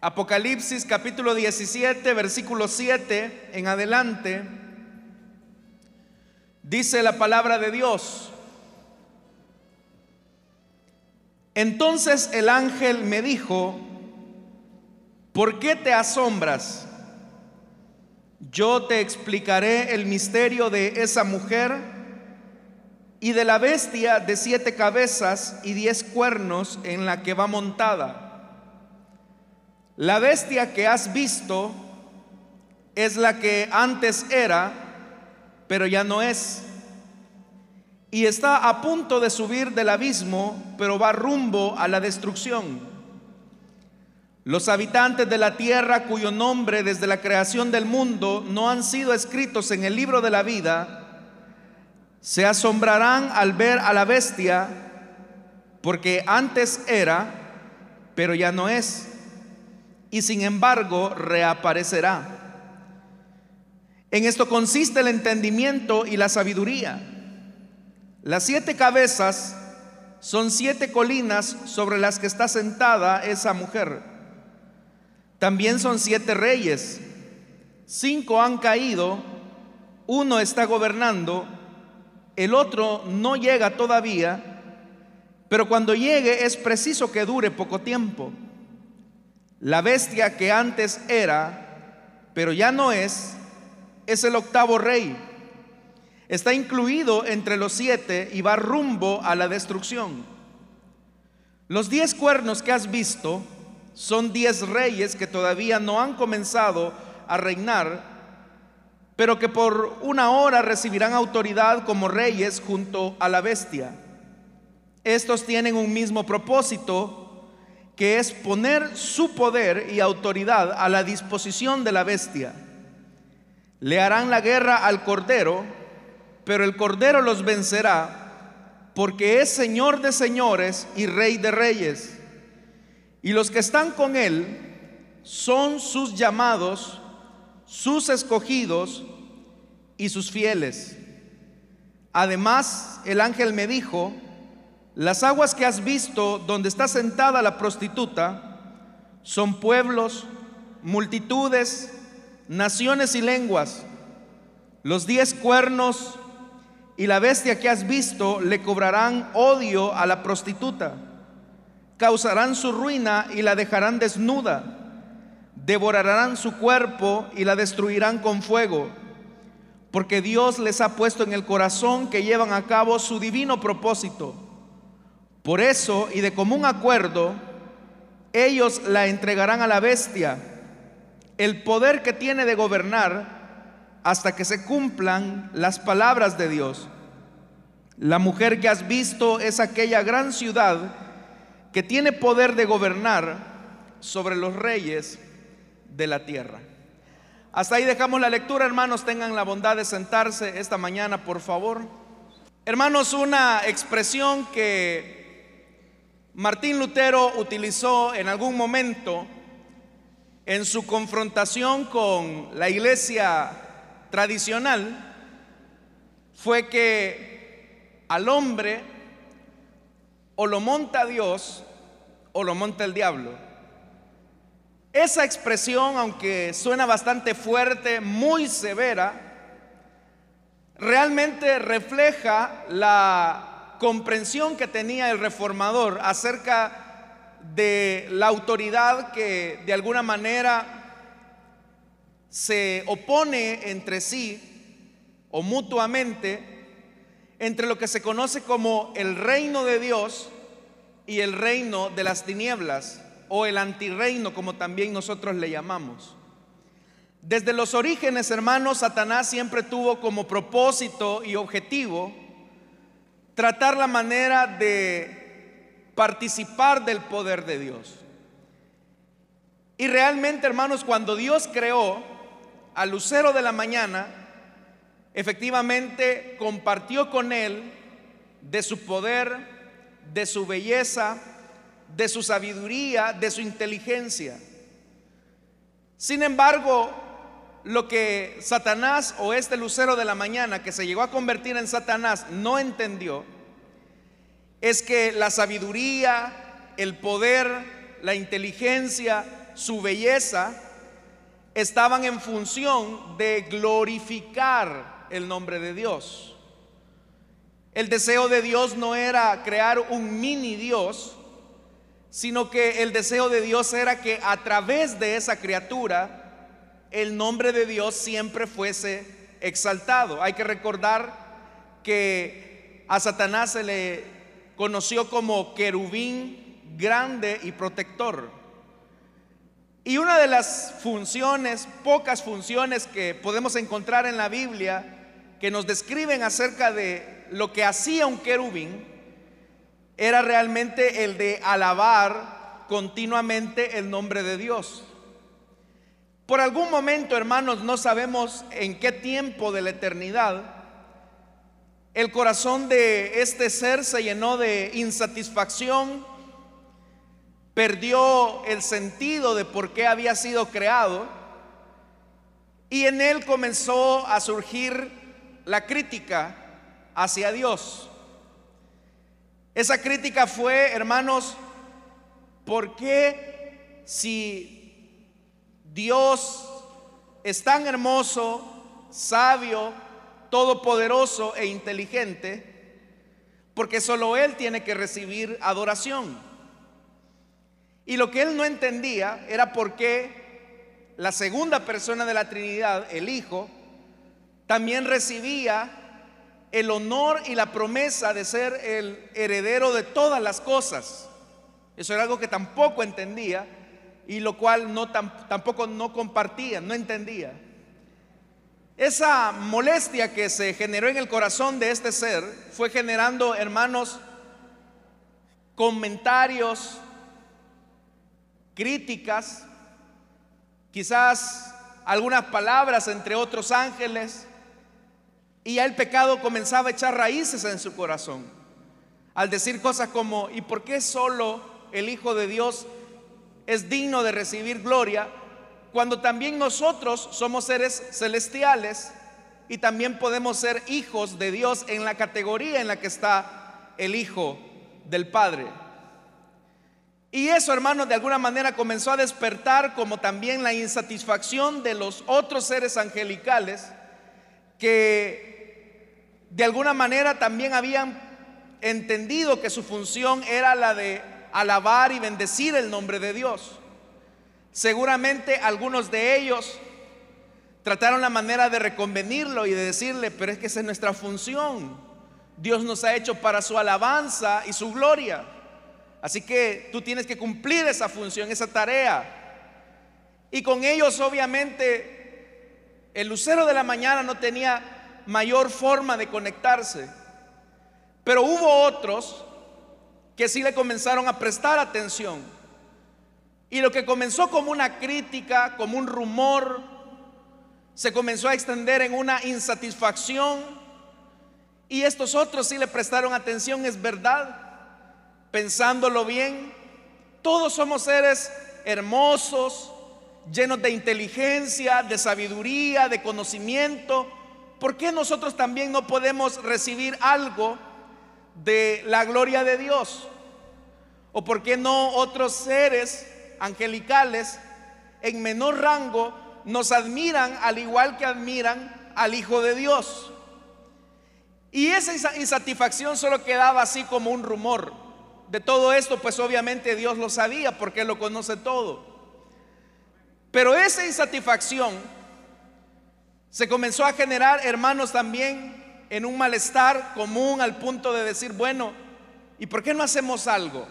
Apocalipsis capítulo 17, versículo 7 en adelante, dice la palabra de Dios. Entonces el ángel me dijo, ¿por qué te asombras? Yo te explicaré el misterio de esa mujer y de la bestia de siete cabezas y diez cuernos en la que va montada la bestia que has visto es la que antes era, pero ya no es. Y está a punto de subir del abismo, pero va rumbo a la destrucción. Los habitantes de la tierra cuyo nombre desde la creación del mundo no han sido escritos en el libro de la vida, se asombrarán al ver a la bestia, porque antes era, pero ya no es y sin embargo reaparecerá. En esto consiste el entendimiento y la sabiduría. Las siete cabezas son siete colinas sobre las que está sentada esa mujer. También son siete reyes. Cinco han caído, uno está gobernando, el otro no llega todavía, pero cuando llegue es preciso que dure poco tiempo. La bestia que antes era, pero ya no es, es el octavo rey. Está incluido entre los siete y va rumbo a la destrucción. Los diez cuernos que has visto son diez reyes que todavía no han comenzado a reinar, pero que por una hora recibirán autoridad como reyes junto a la bestia. Estos tienen un mismo propósito que es poner su poder y autoridad a la disposición de la bestia. Le harán la guerra al Cordero, pero el Cordero los vencerá, porque es Señor de señores y Rey de reyes. Y los que están con Él son sus llamados, sus escogidos y sus fieles. Además, el ángel me dijo, las aguas que has visto donde está sentada la prostituta son pueblos, multitudes, naciones y lenguas. Los diez cuernos y la bestia que has visto le cobrarán odio a la prostituta. Causarán su ruina y la dejarán desnuda. Devorarán su cuerpo y la destruirán con fuego. Porque Dios les ha puesto en el corazón que llevan a cabo su divino propósito por eso, y de común acuerdo, ellos la entregarán a la bestia, el poder que tiene de gobernar hasta que se cumplan las palabras de Dios. La mujer que has visto es aquella gran ciudad que tiene poder de gobernar sobre los reyes de la tierra. Hasta ahí dejamos la lectura, hermanos, tengan la bondad de sentarse esta mañana, por favor. Hermanos, una expresión que Martín Lutero utilizó en algún momento en su confrontación con la iglesia tradicional fue que al hombre o lo monta Dios o lo monta el diablo. Esa expresión, aunque suena bastante fuerte, muy severa, realmente refleja la comprensión que tenía el reformador acerca de la autoridad que de alguna manera se opone entre sí o mutuamente entre lo que se conoce como el reino de Dios y el reino de las tinieblas o el antirreino como también nosotros le llamamos. Desde los orígenes, hermanos, Satanás siempre tuvo como propósito y objetivo tratar la manera de participar del poder de Dios. Y realmente, hermanos, cuando Dios creó al lucero de la mañana, efectivamente compartió con él de su poder, de su belleza, de su sabiduría, de su inteligencia. Sin embargo, lo que Satanás o este lucero de la mañana que se llegó a convertir en Satanás no entendió es que la sabiduría, el poder, la inteligencia su belleza, estaban en función de glorificar el nombre de Dios. El deseo de Dios no era crear un mini Dios, sino que el deseo de Dios era que a través de esa criatura el nombre de Dios siempre fuese exaltado. Hay que recordar que a Satanás se le conoció como querubín grande y protector. Y una de las funciones, pocas funciones que podemos encontrar en la Biblia, que nos describen acerca de lo que hacía un querubín, era realmente el de alabar continuamente el nombre de Dios. Por algún momento, hermanos, no sabemos en qué tiempo de la eternidad, el corazón de este ser se llenó de insatisfacción, perdió el sentido de por qué había sido creado y en él comenzó a surgir la crítica hacia Dios. Esa crítica fue, hermanos, ¿por qué si Dios es tan hermoso, sabio, todopoderoso e inteligente, porque solo Él tiene que recibir adoración? Y lo que él no entendía era por qué la segunda persona de la Trinidad, el Hijo, también recibía el honor y la promesa de ser el heredero de todas las cosas. Eso era algo que tampoco entendía y lo cual no, tampoco no compartía, no entendía. Esa molestia que se generó en el corazón de este ser fue generando, hermanos, comentarios, críticas, quizás algunas palabras entre otros ángeles, y ya el pecado comenzaba a echar raíces en su corazón. Al decir cosas como, ¿y por qué solo el Hijo de Dios es digno de recibir gloria cuando también nosotros somos seres celestiales y también podemos ser hijos de Dios en la categoría en la que está el Hijo del Padre? Y eso, hermanos, de alguna manera comenzó a despertar como también la insatisfacción de los otros seres angelicales que de alguna manera también habían entendido que su función era la de alabar y bendecir el nombre de Dios. Seguramente algunos de ellos trataron la manera de reconvenirlo y de decirle, pero es que esa es nuestra función. Dios nos ha hecho para su alabanza y su gloria. Así que tú tienes que cumplir esa función, esa tarea. Y con ellos obviamente el lucero de la mañana no tenía mayor forma de conectarse. Pero hubo otros que sí le comenzaron a prestar atención. Y lo que comenzó como una crítica, como un rumor, se comenzó a extender en una insatisfacción. Y estos otros sí le prestaron atención, es verdad pensándolo bien, todos somos seres hermosos, llenos de inteligencia, de sabiduría, de conocimiento. ¿Por qué nosotros también no podemos recibir algo de la gloria de Dios? ¿O por qué no otros seres angelicales en menor rango nos admiran al igual que admiran al Hijo de Dios? Y esa insatisfacción solo quedaba así como un rumor de todo esto, pues obviamente Dios lo sabía porque lo conoce todo. Pero esa insatisfacción se comenzó a generar, hermanos, también en un malestar común al punto de decir, bueno, ¿y por qué no hacemos algo?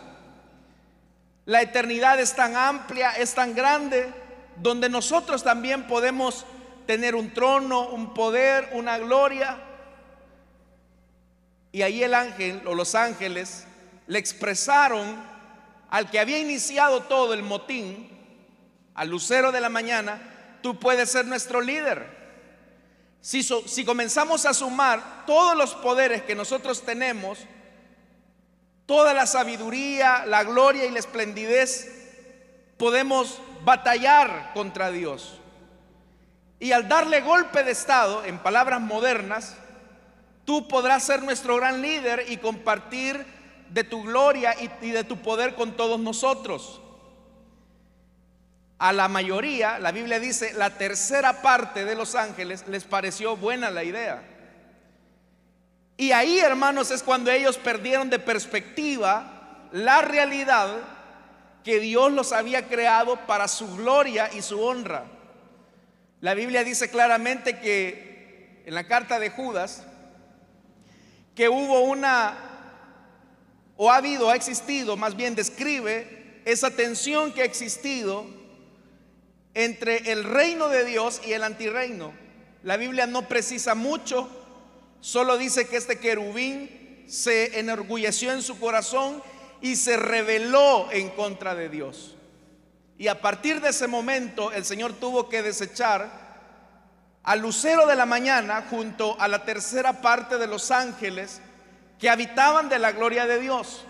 La eternidad es tan amplia, es tan grande, donde nosotros también podemos tener un trono, un poder, una gloria. Y ahí el ángel o los ángeles le expresaron al que había iniciado todo el motín, al lucero de la mañana, tú puedes ser nuestro líder. Si, comenzamos a sumar todos los poderes que nosotros tenemos, toda la sabiduría, la gloria y la esplendidez, podemos batallar contra Dios. Y al darle golpe de Estado, en palabras modernas, tú podrás ser nuestro gran líder y compartir de tu gloria y, de tu poder con todos nosotros. A la mayoría, la Biblia dice, la tercera parte de los ángeles les pareció buena la idea. Y ahí, hermanos, es cuando ellos perdieron de perspectiva la realidad que Dios los había creado para su gloria y su honra. La Biblia dice claramente que en la carta de Judas, que hubo una, o ha habido, ha existido, más bien describe esa tensión que ha existido entre el reino de Dios y el antirreino. La Biblia no precisa mucho, solo dice que este querubín se enorgulleció en su corazón y se rebeló en contra de Dios. Y a partir de ese momento el Señor tuvo que desechar al lucero de la mañana junto a la tercera parte de los ángeles que habitaban de la gloria de Dios.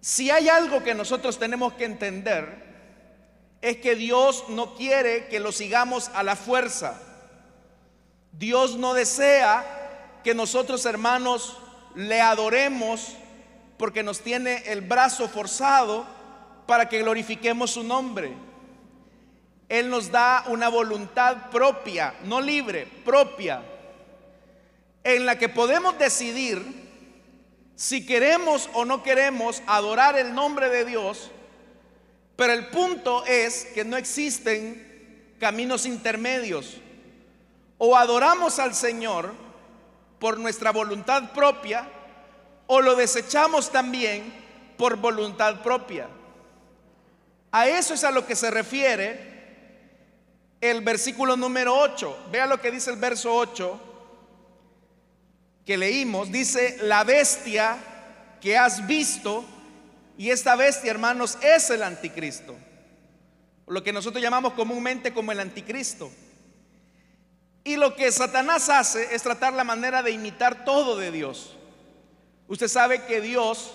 Si hay algo que nosotros tenemos que entender, es que Dios no quiere que lo sigamos a la fuerza. Dios no desea que nosotros hermanos le adoremos porque nos tiene el brazo forzado para que glorifiquemos su nombre. Él nos da una voluntad propia, no libre, propia, en la que podemos decidir si queremos o no queremos adorar el nombre de Dios pero el punto es que no existen caminos intermedios. O adoramos al Señor por nuestra voluntad propia o lo desechamos también por voluntad propia. A eso es a lo que se refiere el versículo número 8. Vea lo que dice el verso 8 que leímos. Dice, la bestia que has visto y esta bestia, hermanos, es el anticristo. Lo que nosotros llamamos comúnmente como el anticristo. Y lo que Satanás hace es tratar la manera de imitar todo de Dios. Usted sabe que Dios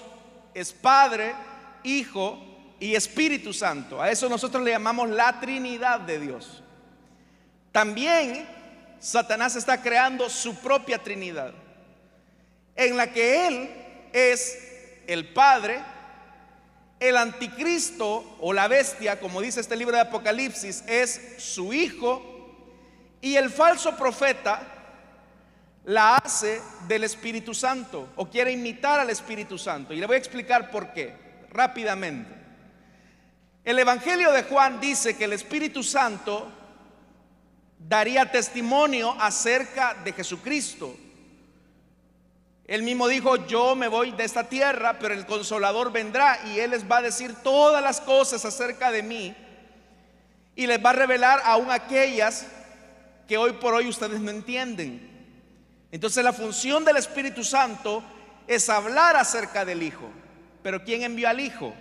es Padre, Hijo y Espíritu Santo. A eso nosotros le llamamos la Trinidad de Dios. También Satanás está creando su propia Trinidad, en la que Él es el Padre, el anticristo o la bestia, como dice este libro de Apocalipsis, es su hijo y el falso profeta la hace del Espíritu Santo o quiere imitar al Espíritu Santo. Y le voy a explicar por qué, rápidamente. El Evangelio de Juan dice que el Espíritu Santo daría testimonio acerca de Jesucristo. Él mismo dijo, yo me voy de esta tierra, pero el consolador vendrá y Él les va a decir todas las cosas acerca de mí y les va a revelar aún aquellas que hoy por hoy ustedes no entienden. Entonces la función del Espíritu Santo es hablar acerca del Hijo. Pero ¿quién envió al Hijo?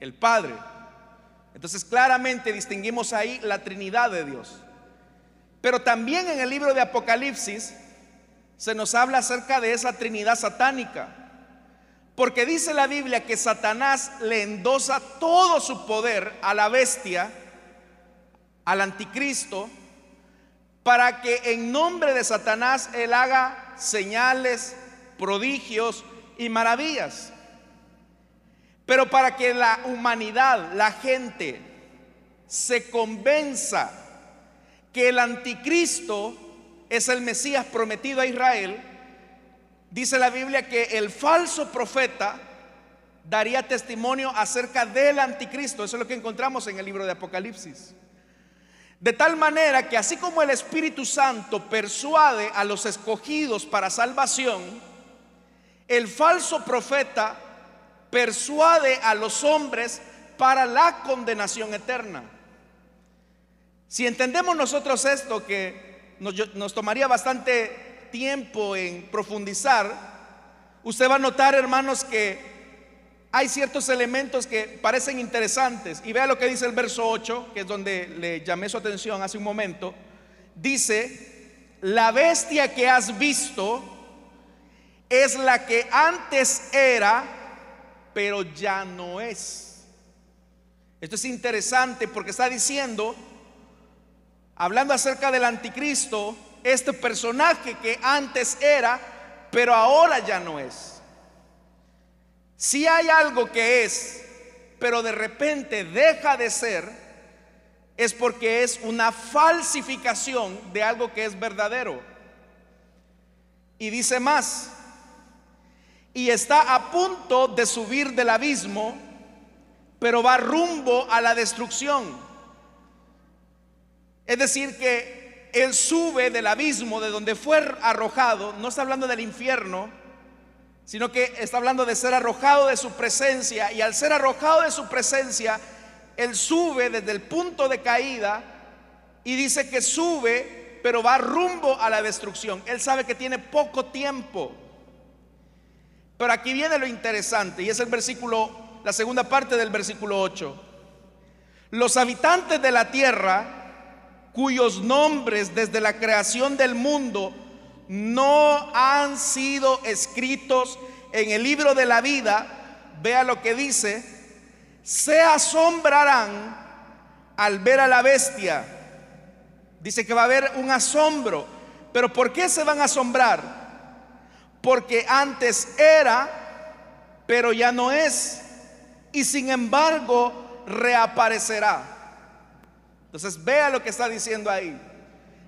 El Padre. Entonces claramente distinguimos ahí la Trinidad de Dios. Pero también en el libro de Apocalipsis se nos habla acerca de esa Trinidad satánica. Porque dice la Biblia que Satanás le endosa todo su poder a la bestia, al anticristo, para que en nombre de Satanás él haga señales, prodigios y maravillas. Pero para que la humanidad, la gente, se convenza que el anticristo es el Mesías prometido a Israel, dice la Biblia que el falso profeta daría testimonio acerca del anticristo. Eso es lo que encontramos en el libro de Apocalipsis. De tal manera que así como el Espíritu Santo persuade a los escogidos para salvación, el falso profeta persuade a los hombres para la condenación eterna. Si entendemos nosotros esto, que nos, tomaría bastante tiempo en profundizar, usted va a notar, hermanos, que hay ciertos elementos que parecen interesantes. Y vea lo que dice el verso 8, que es donde le llamé su atención hace un momento. Dice, la bestia que has visto es la que antes era, pero ya no es. Esto es interesante porque está diciendo hablando acerca del anticristo, este personaje que antes era, pero ahora ya no es. Si hay algo que es pero de repente deja de ser, es porque es una falsificación de algo que es verdadero. Y dice más, y está a punto de subir del abismo, pero va rumbo a la destrucción. Es decir, que él sube del abismo de donde fue arrojado, no está hablando del infierno, sino que está hablando de ser arrojado de su presencia, y al ser arrojado de su presencia, él sube desde el punto de caída y dice que sube, pero va rumbo a la destrucción. Él sabe que tiene poco tiempo. Pero aquí viene lo interesante, y es el versículo, la segunda parte del versículo 8. Los habitantes de la tierra cuyos nombres desde la creación del mundo no han sido escritos en el libro de la vida, vea lo que dice, se asombrarán al ver a la bestia. Dice que va a haber un asombro, pero ¿por qué se van a asombrar? Porque antes era, pero ya no es, y sin embargo reaparecerá. Entonces vea lo que está diciendo ahí.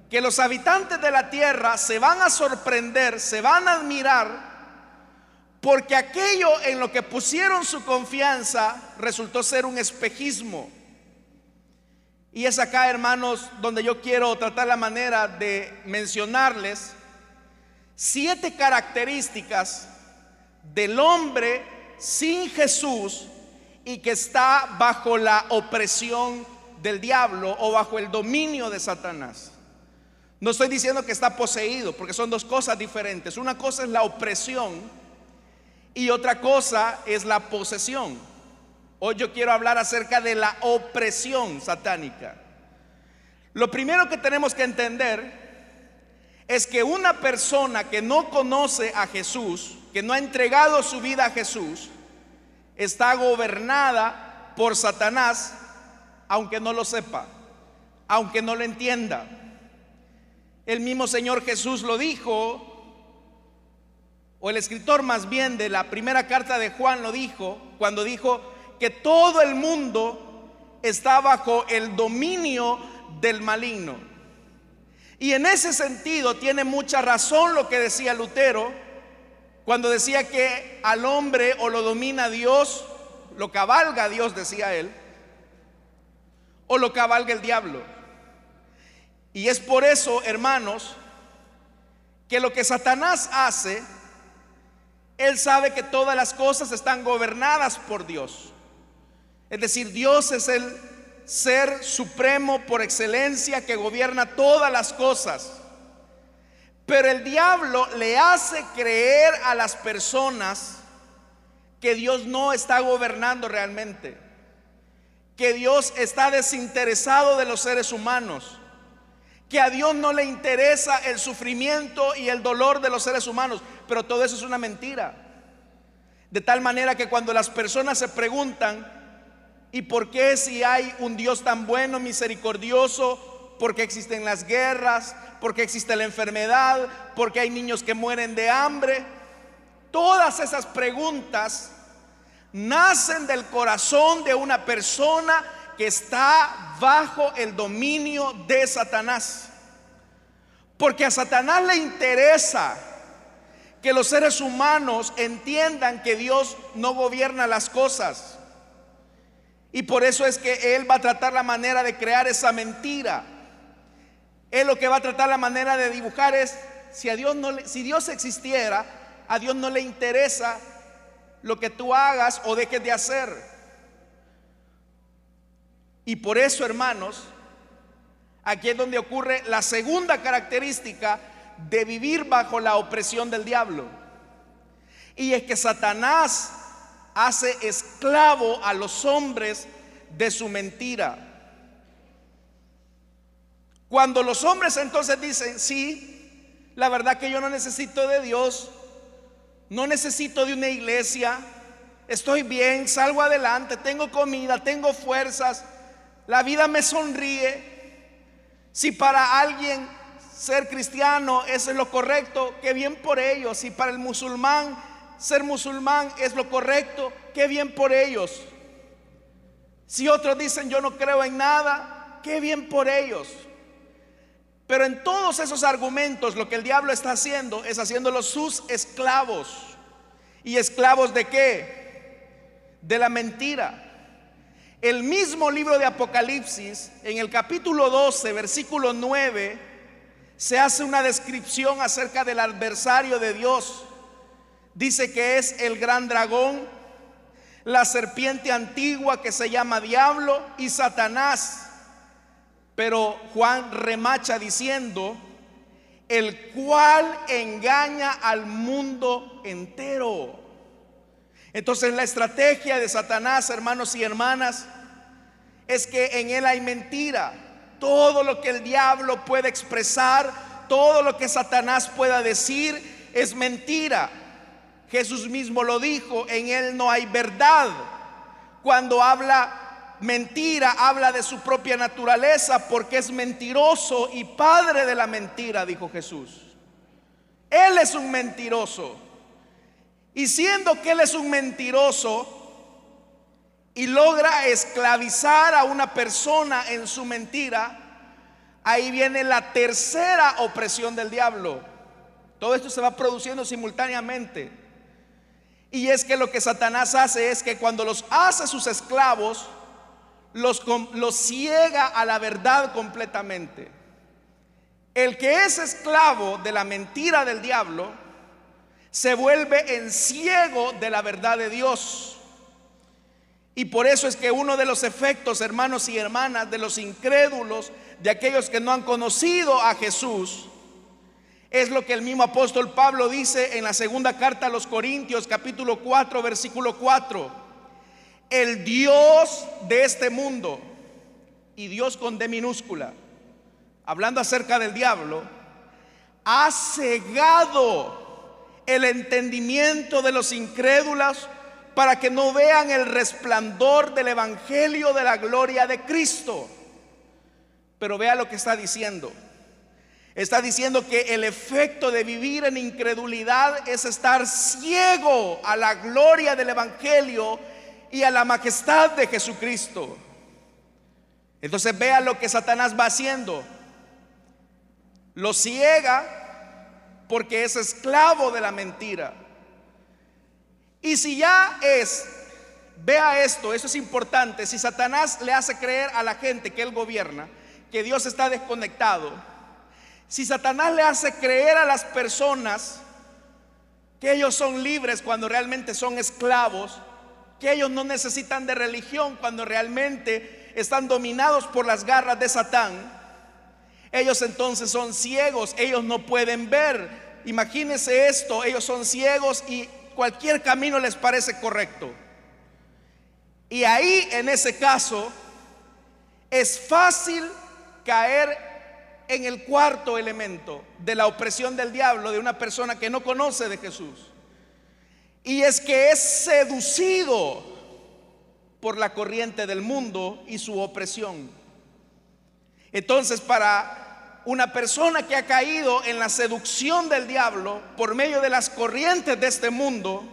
Que los habitantes de la tierra se van a sorprender, se van a admirar, porque aquello en lo que pusieron su confianza resultó ser un espejismo. Y es acá, hermanos, donde yo quiero tratar la manera de mencionarles siete características del hombre sin Jesús y que está bajo la opresión del diablo o bajo el dominio de Satanás. No estoy diciendo que está poseído, porque son dos cosas diferentes. Una cosa es la opresión y otra cosa es la posesión. Hoy yo quiero hablar acerca de la opresión satánica. Lo primero que tenemos que entender es que una persona que no conoce a Jesús, que no ha entregado su vida a Jesús, está gobernada por Satanás aunque no lo sepa, aunque no lo entienda. El mismo Señor Jesús lo dijo, o el escritor más bien de la primera carta de Juan lo dijo, cuando dijo que todo el mundo está bajo el dominio del maligno. Y en ese sentido tiene mucha razón lo que decía Lutero, cuando decía que al hombre o lo domina Dios, lo cabalga Dios, decía él, o lo cabalga el diablo. Y es por eso, hermanos, que lo que Satanás hace, él sabe que todas las cosas están gobernadas por Dios. Es decir, Dios es el ser supremo por excelencia que gobierna todas las cosas. Pero el diablo le hace creer a las personas que Dios no está gobernando realmente que Dios está desinteresado de los seres humanos, que a Dios no le interesa el sufrimiento y el dolor de los seres humanos, pero todo eso es una mentira. De tal manera que cuando las personas se preguntan, ¿y por qué si hay un Dios tan bueno, misericordioso? ¿Por qué existen las guerras? ¿Por qué existe la enfermedad? ¿Por qué hay niños que mueren de hambre? Todas esas preguntas nacen del corazón de una persona que está bajo el dominio de Satanás. Porque a Satanás le interesa que los seres humanos entiendan que Dios no gobierna las cosas. Y por eso es que Él va a tratar la manera de crear esa mentira. Él lo que va a tratar la manera de dibujar es, si, a Dios, no si Dios existiera, a Dios no le interesa lo que tú hagas o dejes de hacer. Y por eso, hermanos, aquí es donde ocurre la segunda característica de vivir bajo la opresión del diablo. Y es que Satanás hace esclavo a los hombres de su mentira. Cuando los hombres entonces dicen, sí, la verdad que yo no necesito de Dios, no necesito de una iglesia, estoy bien, salgo adelante, tengo comida, tengo fuerzas, la vida me sonríe. Si para alguien ser cristiano es lo correcto, qué bien por ellos. Si para el musulmán ser musulmán es lo correcto, qué bien por ellos. Si otros dicen yo no creo en nada, qué bien por ellos. Pero en todos esos argumentos lo que el diablo está haciendo es haciéndolos sus esclavos. ¿Y esclavos de qué? De la mentira. El mismo libro de Apocalipsis, en el capítulo 12, versículo 9, se hace una descripción acerca del adversario de Dios. Dice que es el gran dragón, la serpiente antigua que se llama diablo y Satanás. Pero Juan remacha diciendo, el cual engaña al mundo entero. Entonces la estrategia de Satanás, hermanos y hermanas, es que en él hay mentira. Todo lo que el diablo puede expresar, todo lo que Satanás pueda decir, es mentira. Jesús mismo lo dijo, en él no hay verdad. Cuando habla mentira, habla de su propia naturaleza porque es mentiroso y padre de la mentira, dijo Jesús. Él es un mentiroso. Y siendo que Él es un mentiroso y logra esclavizar a una persona en su mentira, ahí viene la tercera opresión del diablo. Todo esto se va produciendo simultáneamente. Y es que lo que Satanás hace es que cuando los hace sus esclavos, los, los ciega a la verdad completamente. El que es esclavo de la mentira del diablo, se vuelve en ciego de la verdad de Dios. Y por eso es que uno de los efectos, hermanos y hermanas, de los incrédulos, de aquellos que no han conocido a Jesús, es lo que el mismo apóstol Pablo dice en la segunda carta a los Corintios, capítulo 4, versículo 4. El Dios de este mundo, y Dios con D minúscula, hablando acerca del diablo, ha cegado el entendimiento de los incrédulos para que no vean el resplandor del Evangelio de la gloria de Cristo. Pero vea lo que está diciendo. Está diciendo que el efecto de vivir en incredulidad es estar ciego a la gloria del Evangelio y a la majestad de Jesucristo. Entonces vea lo que Satanás va haciendo. Lo ciega porque es esclavo de la mentira. Y si ya es, vea esto, eso es importante, si Satanás le hace creer a la gente que él gobierna, que Dios está desconectado, si Satanás le hace creer a las personas que ellos son libres cuando realmente son esclavos, que ellos no necesitan de religión cuando realmente están dominados por las garras de Satán, ellos entonces son ciegos, ellos no pueden ver. Imagínense esto, ellos son ciegos y cualquier camino les parece correcto. Y ahí, en ese caso, es fácil caer en el cuarto elemento de la opresión del diablo de una persona que no conoce de Jesús. Y es que es seducido por la corriente del mundo y su opresión. Entonces, para una persona que ha caído en la seducción del diablo por medio de las corrientes de este mundo,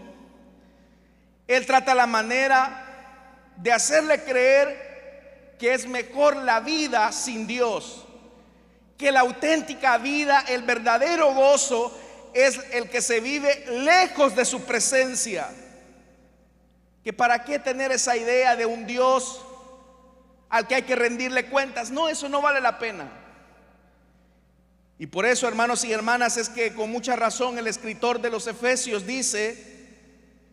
él trata la manera de hacerle creer que es mejor la vida sin Dios, que la auténtica vida, el verdadero gozo es el que se vive lejos de su presencia. Que para qué tener esa idea de un Dios al que hay que rendirle cuentas. No, eso no vale la pena. Y por eso, hermanos y hermanas, es que con mucha razón el escritor de los Efesios dice,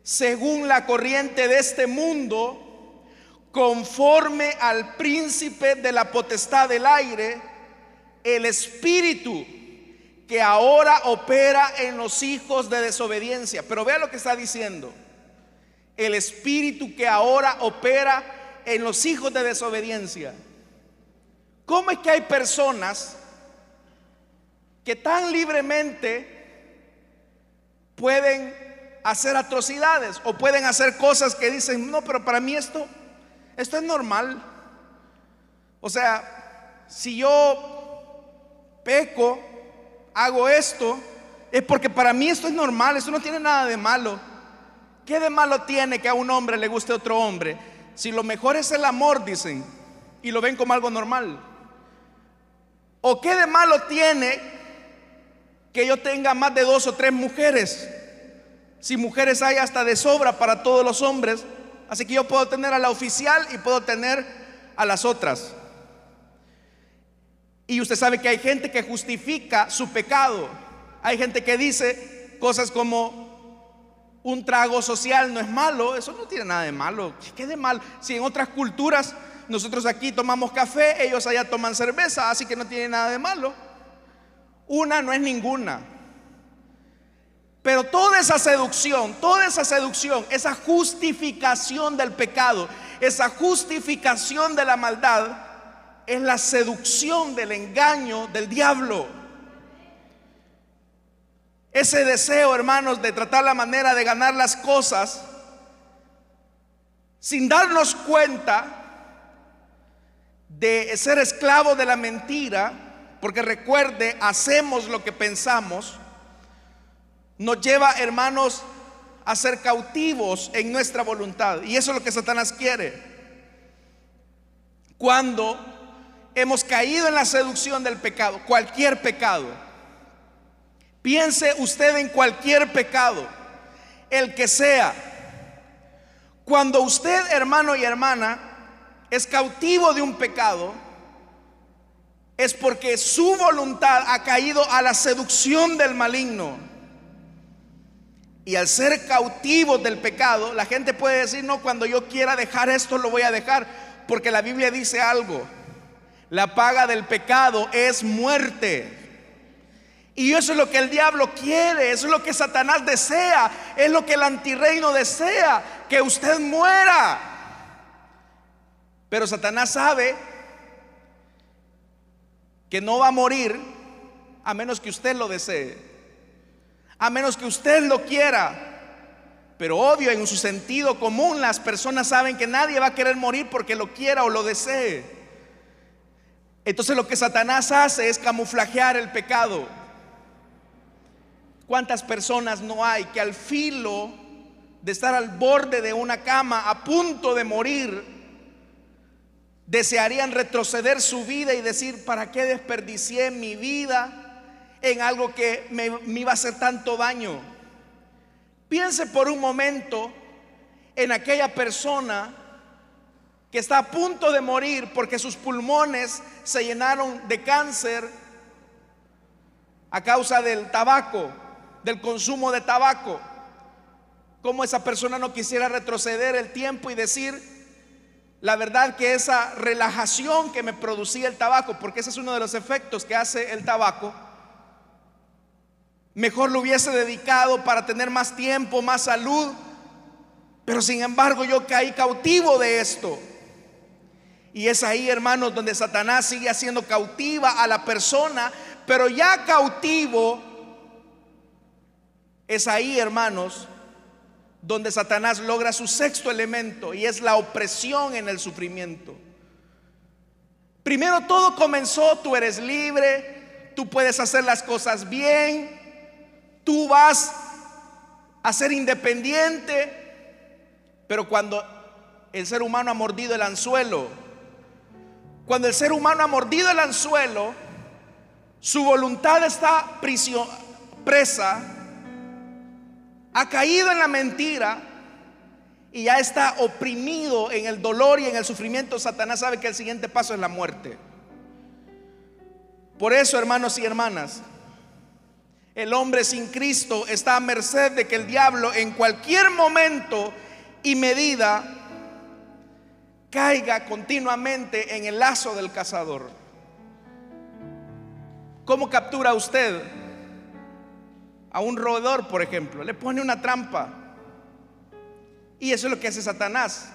según la corriente de este mundo, conforme al príncipe de la potestad del aire, el espíritu que ahora opera en los hijos de desobediencia. Pero vea lo que está diciendo. El espíritu que ahora opera en los hijos de desobediencia. ¿Cómo es que hay personas que tan libremente pueden hacer atrocidades o pueden hacer cosas que dicen, no, pero para mí esto, esto es normal? O sea, si yo peco, hago esto, es porque para mí esto es normal, eso no tiene nada de malo. ¿Qué de malo tiene que a un hombre le guste otro hombre? Si lo mejor es el amor, dicen, y lo ven como algo normal. ¿O qué de malo tiene que yo tenga más de dos o tres mujeres? Si mujeres hay hasta de sobra para todos los hombres, así que yo puedo tener a la oficial y puedo tener a las otras. Y usted sabe que hay gente que justifica su pecado. Hay gente que dice cosas como un trago social no es malo, eso no tiene nada de malo. ¿Qué de mal? Si en otras culturas nosotros aquí tomamos café, ellos allá toman cerveza, así que no tiene nada de malo. Una no es ninguna. Pero toda esa seducción, toda esa seducción, esa justificación del pecado, esa justificación de la maldad, es la seducción del engaño del diablo. Ese deseo, hermanos, de tratar la manera de ganar las cosas sin darnos cuenta de ser esclavo de la mentira, porque recuerde, hacemos lo que pensamos, nos lleva, hermanos, a ser cautivos en nuestra voluntad. Y eso es lo que Satanás quiere. Cuando hemos caído en la seducción del pecado, cualquier pecado, piense usted en cualquier pecado, el que sea. Cuando usted, hermano y hermana, es cautivo de un pecado, es porque su voluntad ha caído a la seducción del maligno. Y al ser cautivo del pecado, la gente puede decir, no, cuando yo quiera dejar esto lo voy a dejar, porque la Biblia dice algo, la paga del pecado es muerte. Y eso es lo que el diablo quiere, eso es lo que Satanás desea, es lo que el antirreino desea, que usted muera. Pero Satanás sabe que no va a morir a menos que usted lo desee, a menos que usted lo quiera. Pero obvio, en su sentido común, las personas saben que nadie va a querer morir porque lo quiera o lo desee. Entonces lo que Satanás hace es camuflajear el pecado. ¿Cuántas personas no hay que al filo de estar al borde de una cama a punto de morir, desearían retroceder su vida y decir, ¿para qué desperdicié mi vida en algo que me, iba a hacer tanto daño? Piense por un momento en aquella persona que está a punto de morir porque sus pulmones se llenaron de cáncer a causa del tabaco, del consumo de tabaco. Como esa persona no quisiera retroceder el tiempo y decir, la verdad que esa relajación que me producía el tabaco, porque ese es uno de los efectos que hace el tabaco, mejor lo hubiese dedicado para tener más tiempo, más salud, pero sin embargo yo caí cautivo de esto. Y es ahí, hermanos, donde Satanás sigue haciendo cautiva a la persona, pero ya cautivo, es ahí, hermanos, donde Satanás logra su sexto elemento y es la opresión en el sufrimiento. Primero todo comenzó, tú eres libre, tú puedes hacer las cosas bien, tú vas a ser independiente, pero cuando el ser humano ha mordido el anzuelo, cuando el ser humano ha mordido el anzuelo, su voluntad está presa ha caído en la mentira y ya está oprimido en el dolor y en el sufrimiento, Satanás sabe que el siguiente paso es la muerte. Por eso, hermanos y hermanas, el hombre sin Cristo está a merced de que el diablo en cualquier momento y medida caiga continuamente en el lazo del cazador. ¿Cómo captura usted a un roedor, por ejemplo, le pone una trampa. Y eso es lo que hace Satanás.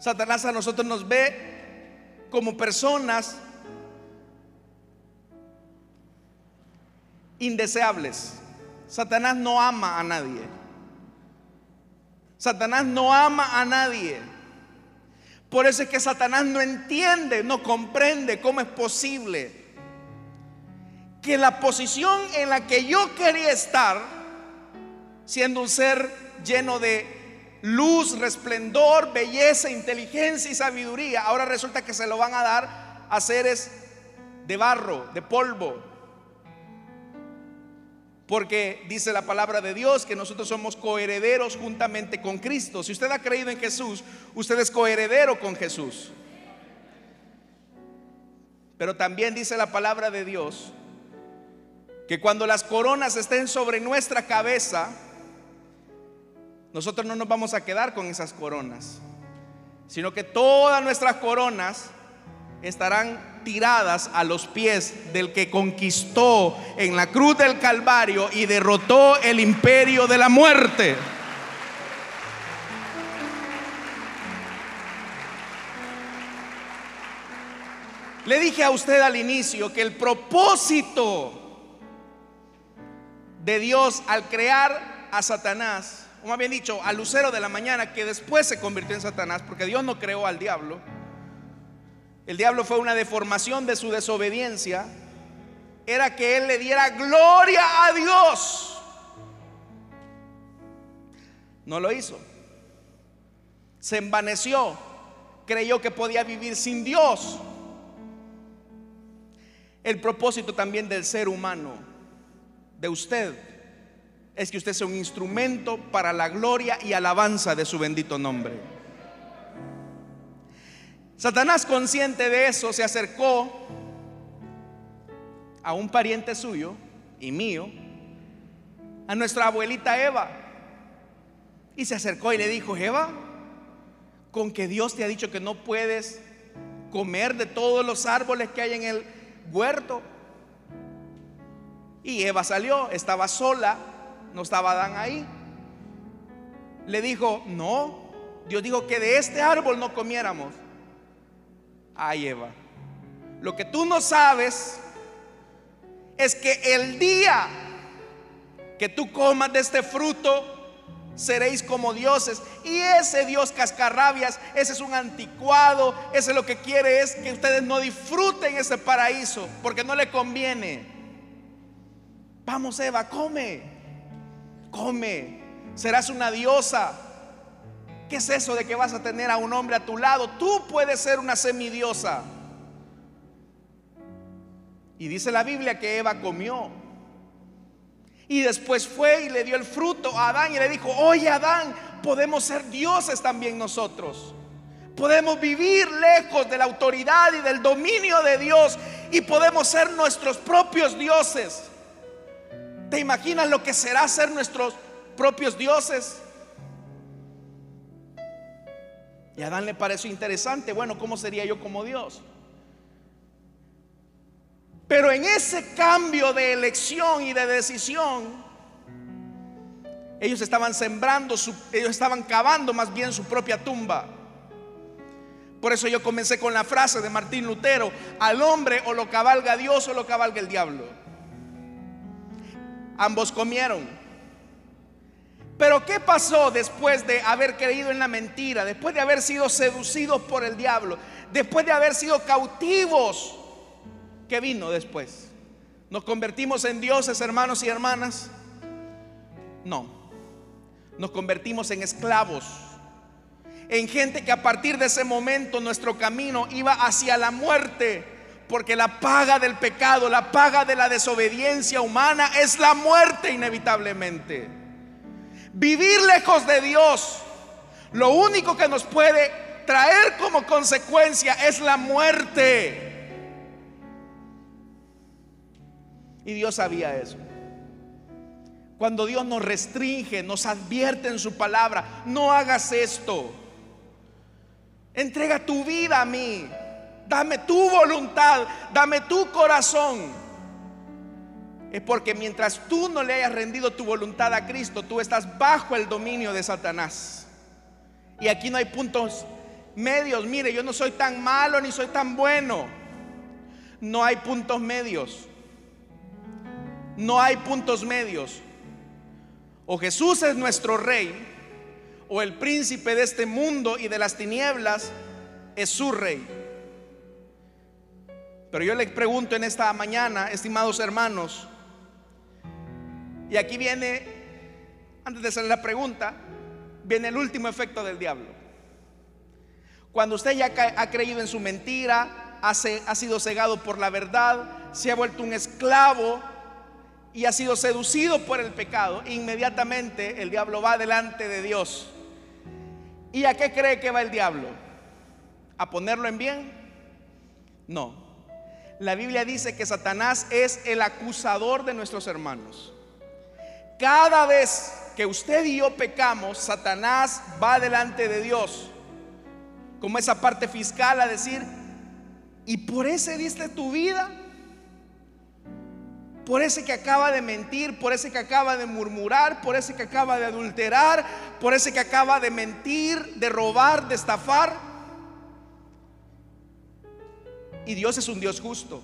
Satanás a nosotros nos ve como personas indeseables. Satanás no ama a nadie. Satanás no ama a nadie. Por eso es que Satanás no entiende, no comprende cómo es posible que la posición en la que yo quería estar, siendo un ser lleno de luz, resplendor, belleza, inteligencia y sabiduría, ahora resulta que se lo van a dar a seres de barro, de polvo. Porque dice la palabra de Dios que nosotros somos coherederos juntamente con Cristo. Si usted ha creído en Jesús, usted es coheredero con Jesús. Pero también dice la palabra de Dios que cuando las coronas estén sobre nuestra cabeza, nosotros no nos vamos a quedar con esas coronas, sino que todas nuestras coronas estarán tiradas a los pies del que conquistó en la cruz del Calvario y derrotó el imperio de la muerte. Le dije a usted al inicio que el propósito de Dios al crear a Satanás, o más bien dicho, al lucero de la mañana, que después se convirtió en Satanás, porque Dios no creó al diablo, el diablo fue una deformación de su desobediencia, era que él le diera gloria a Dios. No lo hizo. Se envaneció, creyó que podía vivir sin Dios. El propósito también del ser humano, de usted, es que usted sea un instrumento para la gloria y alabanza de su bendito nombre. Satanás, consciente de eso, se acercó a un pariente suyo y mío, a nuestra abuelita Eva, y se acercó y le dijo, Eva, con que Dios te ha dicho que no puedes comer de todos los árboles que hay en el huerto. Y Eva salió, estaba sola, no estaba Adán ahí. Le dijo, no, Dios dijo que de este árbol no comiéramos. Ay, Eva, lo que tú no sabes es que el día que tú comas de este fruto, seréis como dioses. Y ese Dios cascarrabias, ese es un anticuado, ese lo que quiere es que ustedes no disfruten ese paraíso, porque no le conviene. Vamos, Eva, come, come, serás una diosa ¿Qué es eso de que vas a tener a un hombre a tu lado? Tú puedes ser una semidiosa. Y dice la Biblia que Eva comió. Y después fue y le dio el fruto a Adán y le dijo, oye Adán, podemos ser dioses también nosotros. Podemos vivir lejos de la autoridad y del dominio de Dios y podemos ser nuestros propios dioses. ¿Te imaginas lo que será ser nuestros propios dioses? Y a Adán le pareció interesante, bueno, ¿cómo sería yo como Dios? Pero en ese cambio de elección y de decisión, ellos estaban sembrando, ellos estaban cavando más bien su propia tumba. Por eso yo comencé con la frase de Martín Lutero, al hombre o lo cabalga Dios o lo cabalga el diablo. Ambos comieron. Pero ¿qué pasó después de haber creído en la mentira? Después de haber sido seducidos por el diablo. Después de haber sido cautivos. ¿Qué vino después? ¿Nos convertimos en dioses, hermanos y hermanas? No. Nos convertimos en esclavos. En gente que a partir de ese momento nuestro camino iba hacia la muerte. Porque la paga del pecado, la paga de la desobediencia humana es la muerte inevitablemente. Vivir lejos de Dios, lo único que nos puede traer como consecuencia es la muerte. Y Dios sabía eso. Cuando Dios nos restringe, nos advierte en su palabra, no hagas esto. Entrega tu vida a mí. Dame tu voluntad, dame tu corazón es porque mientras tú no le hayas rendido tu voluntad a Cristo, tú estás bajo el dominio de Satanás. Y aquí no hay puntos medios. Mire, yo no soy tan malo ni soy tan bueno. No hay puntos medios. No hay puntos medios. O Jesús es nuestro rey, o el príncipe de este mundo y de las tinieblas es su rey. Pero yo le pregunto en esta mañana, estimados hermanos, y aquí viene, antes de hacer la pregunta, viene el último efecto del diablo. Cuando usted ya ha creído en su mentira, ha, sido cegado por la verdad, se ha vuelto un esclavo y ha sido seducido por el pecado, inmediatamente el diablo va delante de Dios. ¿Y a qué cree que va el diablo? ¿A ponerlo en bien? No. La Biblia dice que Satanás es el acusador de nuestros hermanos. Cada vez que usted y yo pecamos, Satanás va delante de Dios, como esa parte fiscal, a decir, ¿y por ese diste tu vida? por ese que acaba de mentir, por ese que acaba de murmurar, por ese que acaba de adulterar, por ese que acaba de mentir, de robar, de estafar. Y Dios es un Dios justo.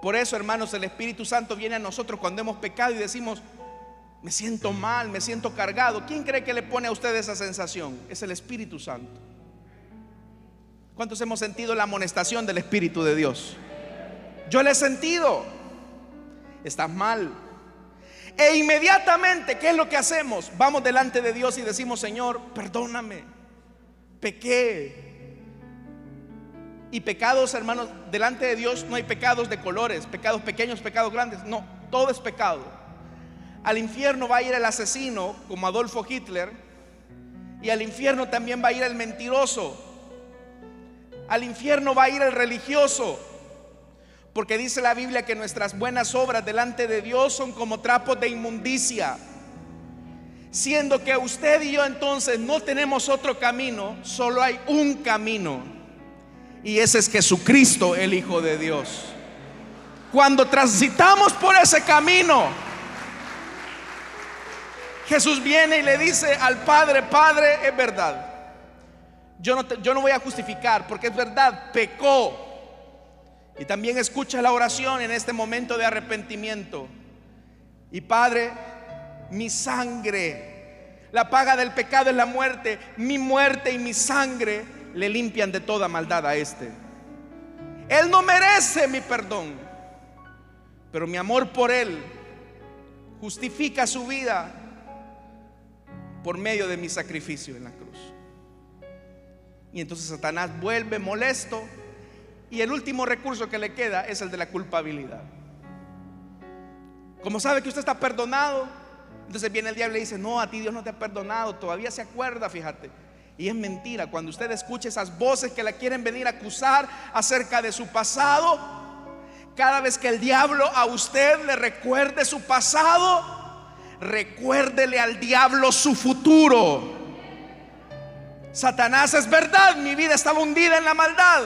Por eso, hermanos, el Espíritu Santo viene a nosotros cuando hemos pecado y decimos, me siento mal, me siento cargado. ¿Quién cree que le pone a usted esa sensación? Es el Espíritu Santo. ¿Cuántos hemos sentido la amonestación del Espíritu de Dios? Yo le he sentido. Estás mal. E inmediatamente, ¿qué es lo que hacemos? Vamos delante de Dios y decimos, Señor, perdóname. Pequé. Y pecados, hermanos, delante de Dios no hay pecados de colores, pecados pequeños, pecados grandes. No, todo es pecado. Al infierno va a ir el asesino, como Adolfo Hitler, y al infierno también va a ir el mentiroso. Al infierno va a ir el religioso. Porque dice la Biblia que nuestras buenas obras delante de Dios son como trapos de inmundicia. Siendo que usted y yo entonces no tenemos otro camino, solo hay un camino. Y ese es Jesucristo, el Hijo de Dios. Cuando transitamos por ese camino, Jesús viene y le dice al Padre, Padre, es verdad. Yo no, yo no voy a justificar porque es verdad, pecó y también escucha la oración en este momento de arrepentimiento. Y Padre, mi sangre, la paga del pecado es la muerte, mi muerte y mi sangre le limpian de toda maldad a este. Él no merece mi perdón, pero mi amor por Él justifica su vida por medio de mi sacrificio en la cruz. Y entonces Satanás vuelve molesto y el último recurso que le queda es el de la culpabilidad. Como sabe que usted está perdonado, entonces viene el diablo y dice, no, a ti Dios no te ha perdonado, todavía se acuerda, fíjate. Y es mentira, cuando usted escuche esas voces que la quieren venir a acusar acerca de su pasado, cada vez que el diablo a usted le recuerde su pasado, recuérdele al diablo su futuro. Satanás es verdad, mi vida estaba hundida en la maldad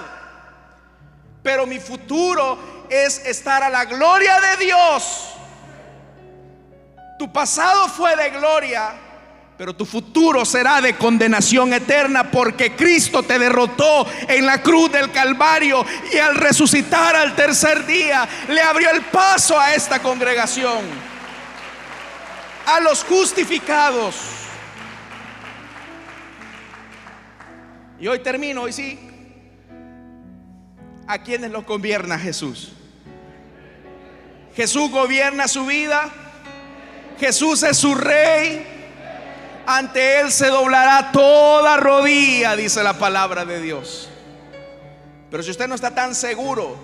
pero mi futuro es estar a la gloria de Dios. Tu pasado fue de gloria, pero tu futuro será de condenación eterna porque Cristo te derrotó en la cruz del Calvario y al resucitar al tercer día le abrió el paso a esta congregación, a los justificados. Y hoy termino, hoy sí, a quienes lo gobierna Jesús. Jesús gobierna su vida. Jesús es su rey. Ante Él se doblará toda rodilla, dice la palabra de Dios. Pero si usted no está tan seguro,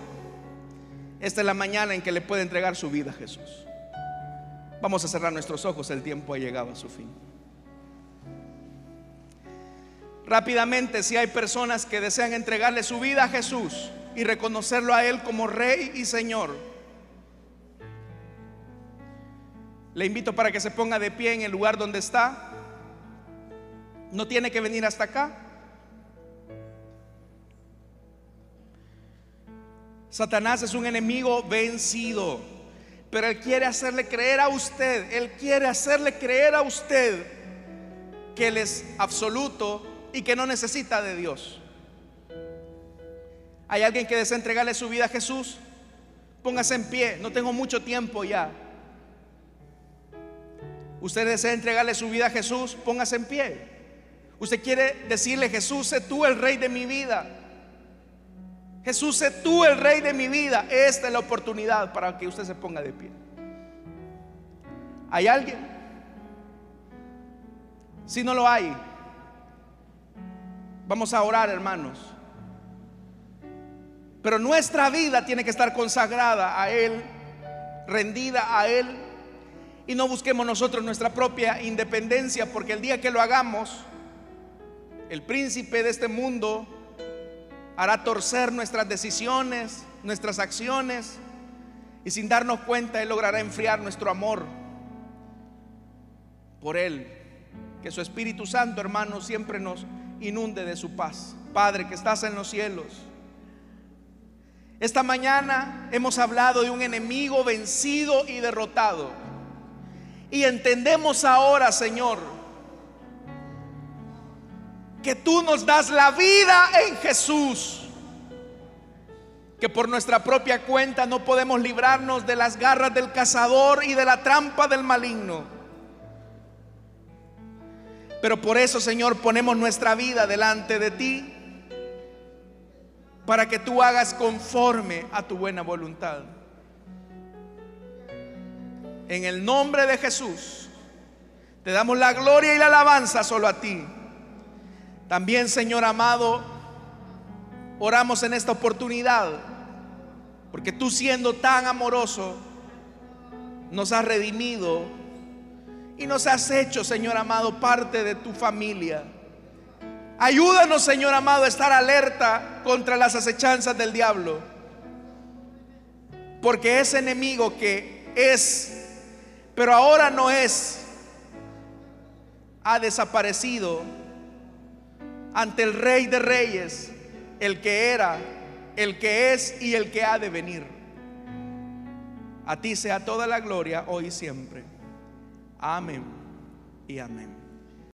esta es la mañana en que le puede entregar su vida a Jesús. Vamos a cerrar nuestros ojos, el tiempo ha llegado a su fin. Rápidamente, si hay personas que desean entregarle su vida a Jesús, y reconocerlo a Él como Rey y Señor. Le invito para que se ponga de pie en el lugar donde está. No tiene que venir hasta acá. Satanás es un enemigo vencido, pero Él quiere hacerle creer a usted, Él quiere hacerle creer a usted que Él es absoluto y que no necesita de Dios. ¿Hay alguien que desea entregarle su vida a Jesús? Póngase en pie, no tengo mucho tiempo ya. ¿Usted desea entregarle su vida a Jesús? Póngase en pie. ¿Usted quiere decirle, Jesús, sé tú el rey de mi vida? Jesús, sé tú el rey de mi vida. Esta es la oportunidad para que usted se ponga de pie. ¿Hay alguien? Si no lo hay, vamos a orar, hermanos. Pero nuestra vida tiene que estar consagrada a Él, rendida a Él. Y no busquemos nosotros nuestra propia independencia, porque el día que lo hagamos, el príncipe de este mundo hará torcer nuestras decisiones, nuestras acciones, y sin darnos cuenta Él logrará enfriar nuestro amor por Él. Que su Espíritu Santo, hermano, siempre nos inunde de su paz. Padre que estás en los cielos. Esta mañana hemos hablado de un enemigo vencido y derrotado. Y entendemos ahora, Señor, que tú nos das la vida en Jesús. Que por nuestra propia cuenta no podemos librarnos de las garras del cazador y de la trampa del maligno. Pero por eso, Señor, ponemos nuestra vida delante de ti para que tú hagas conforme a tu buena voluntad. En el nombre de Jesús, te damos la gloria y la alabanza solo a ti. También, Señor amado, oramos en esta oportunidad, porque tú siendo tan amoroso, nos has redimido y nos has hecho, Señor amado, parte de tu familia. Ayúdanos, Señor amado, a estar alerta contra las acechanzas del diablo. Porque ese enemigo que es, pero ahora no es, ha desaparecido ante el Rey de Reyes, el que era, el que es y el que ha de venir. A ti sea toda la gloria hoy y siempre. Amén y amén.